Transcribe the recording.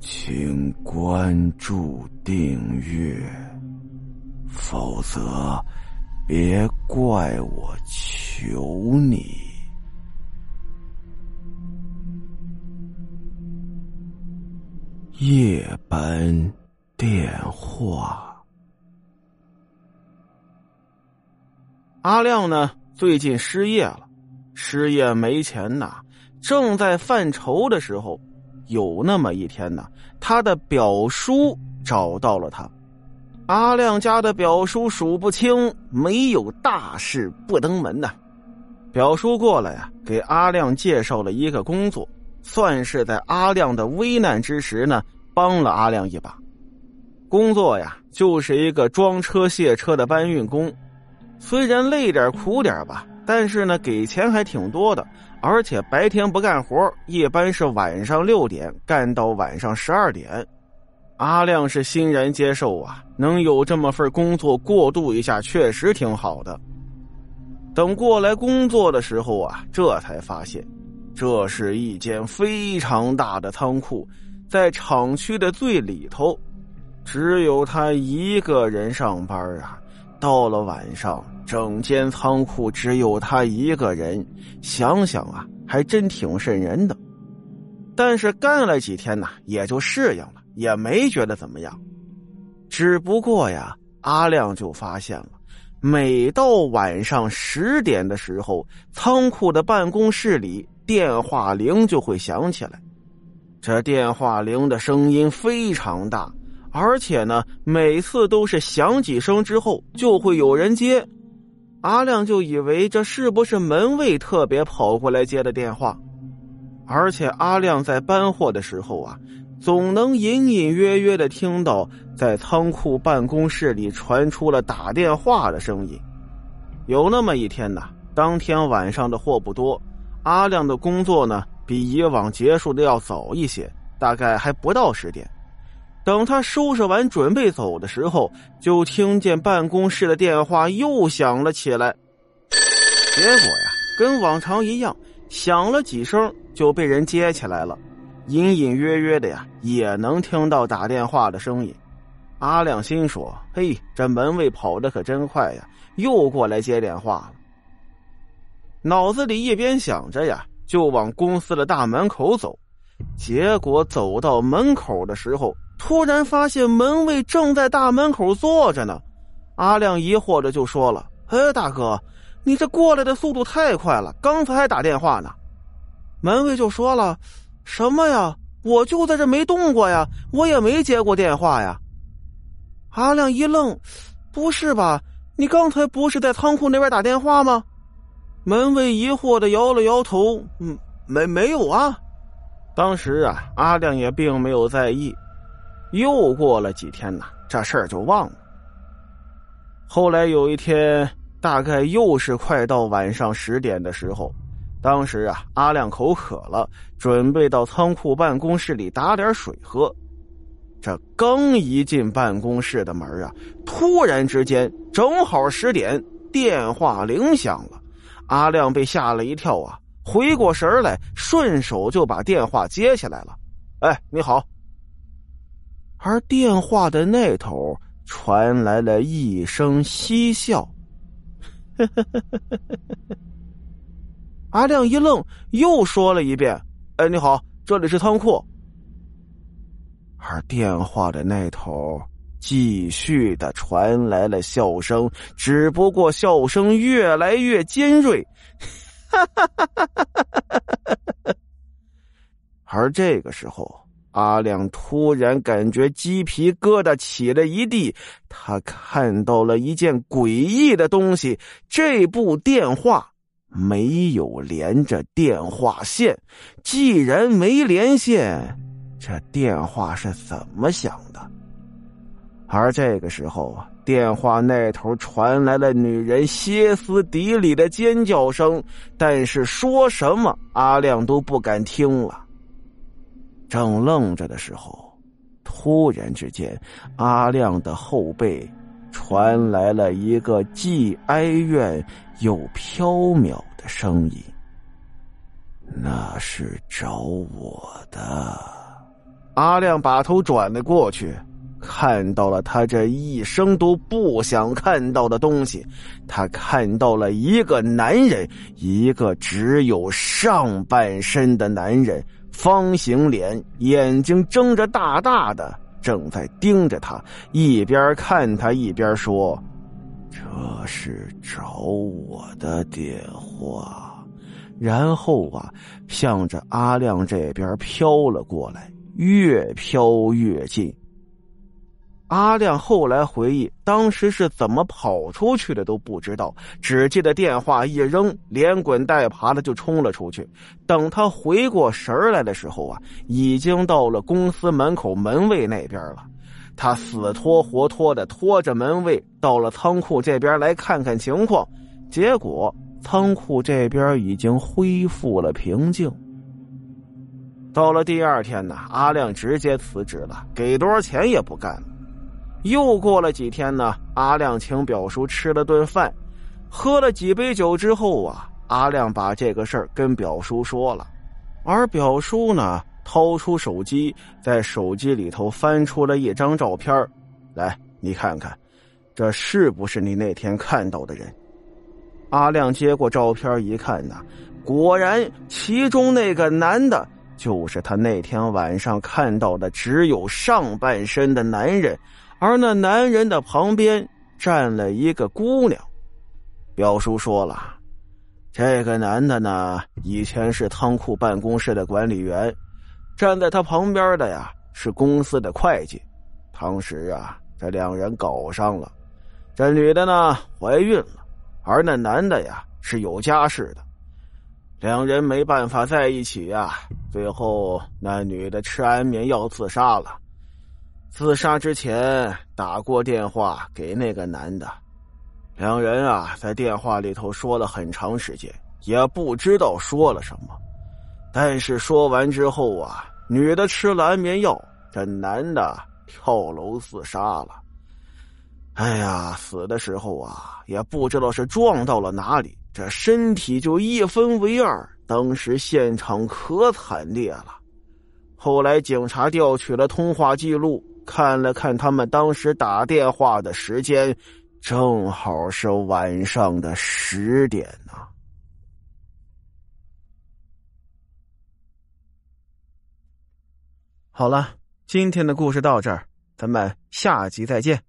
请关注订阅，否则别怪我求你。夜班电话，阿亮呢？最近失业了，失业没钱呐，正在犯愁的时候。有那么一天呢，他的表叔找到了他。阿亮家的表叔数不清，没有大事不登门呐。表叔过来呀，给阿亮介绍了一个工作，算是在阿亮的危难之时呢，帮了阿亮一把。工作呀，就是一个装车卸车的搬运工，虽然累点苦点吧，但是呢，给钱还挺多的。而且白天不干活，一般是晚上六点干到晚上十二点。阿亮是欣然接受啊，能有这么份工作过渡一下，确实挺好的。等过来工作的时候啊，这才发现，这是一间非常大的仓库，在厂区的最里头，只有他一个人上班啊。到了晚上，整间仓库只有他一个人，想想啊，还真挺瘆人的。但是干了几天呢，也就适应了，也没觉得怎么样。只不过呀，阿亮就发现了，每到晚上十点的时候，仓库的办公室里电话铃就会响起来。这电话铃的声音非常大。而且呢，每次都是响几声之后就会有人接，阿亮就以为这是不是门卫特别跑过来接的电话。而且阿亮在搬货的时候啊，总能隐隐约约的听到在仓库办公室里传出了打电话的声音。有那么一天呢，当天晚上的货不多，阿亮的工作呢比以往结束的要早一些，大概还不到十点。等他收拾完准备走的时候，就听见办公室的电话又响了起来。结果呀，跟往常一样，响了几声就被人接起来了，隐隐约约的呀，也能听到打电话的声音。阿亮心说：“嘿，这门卫跑的可真快呀，又过来接电话了。”脑子里一边想着呀，就往公司的大门口走。结果走到门口的时候，突然发现门卫正在大门口坐着呢，阿亮疑惑的就说了：“哎，大哥，你这过来的速度太快了，刚才还打电话呢。”门卫就说了：“什么呀？我就在这没动过呀，我也没接过电话呀。”阿亮一愣：“不是吧？你刚才不是在仓库那边打电话吗？”门卫疑惑的摇了摇头：“嗯，没没有啊。”当时啊，阿亮也并没有在意。又过了几天呢，这事儿就忘了。后来有一天，大概又是快到晚上十点的时候，当时啊，阿亮口渴了，准备到仓库办公室里打点水喝。这刚一进办公室的门啊，突然之间，正好十点，电话铃响了。阿亮被吓了一跳啊，回过神来，顺手就把电话接起来了。哎，你好。而电话的那头传来了一声嬉笑，阿亮一愣，又说了一遍：“哎，你好，这里是仓库。”而电话的那头继续的传来了笑声，只不过笑声越来越尖锐，哈哈哈哈哈而这个时候。阿亮突然感觉鸡皮疙瘩起了一地，他看到了一件诡异的东西：这部电话没有连着电话线。既然没连线，这电话是怎么响的？而这个时候，电话那头传来了女人歇斯底里的尖叫声，但是说什么阿亮都不敢听了。正愣着的时候，突然之间，阿亮的后背传来了一个既哀怨又飘渺的声音：“那是找我的。”阿亮把头转了过去。看到了他这一生都不想看到的东西，他看到了一个男人，一个只有上半身的男人，方形脸，眼睛睁着大大的，正在盯着他，一边看他一边说：“这是找我的电话。”然后啊，向着阿亮这边飘了过来，越飘越近。阿亮后来回忆，当时是怎么跑出去的都不知道，只记得电话一扔，连滚带爬的就冲了出去。等他回过神来的时候啊，已经到了公司门口门卫那边了。他死拖活拖的拖着门卫到了仓库这边来看看情况，结果仓库这边已经恢复了平静。到了第二天呢，阿亮直接辞职了，给多少钱也不干了。又过了几天呢，阿亮请表叔吃了顿饭，喝了几杯酒之后啊，阿亮把这个事儿跟表叔说了，而表叔呢，掏出手机，在手机里头翻出了一张照片来，你看看，这是不是你那天看到的人？阿亮接过照片一看呐，果然，其中那个男的，就是他那天晚上看到的只有上半身的男人。而那男人的旁边站了一个姑娘，表叔说了，这个男的呢，以前是仓库办公室的管理员，站在他旁边的呀是公司的会计。当时啊，这两人搞上了，这女的呢怀孕了，而那男的呀是有家室的，两人没办法在一起呀，最后那女的吃安眠药自杀了。自杀之前打过电话给那个男的，两人啊在电话里头说了很长时间，也不知道说了什么。但是说完之后啊，女的吃了安眠药，这男的跳楼自杀了。哎呀，死的时候啊，也不知道是撞到了哪里，这身体就一分为二。当时现场可惨烈了。后来警察调取了通话记录。看了看他们当时打电话的时间，正好是晚上的十点呢。好了，今天的故事到这儿，咱们下集再见。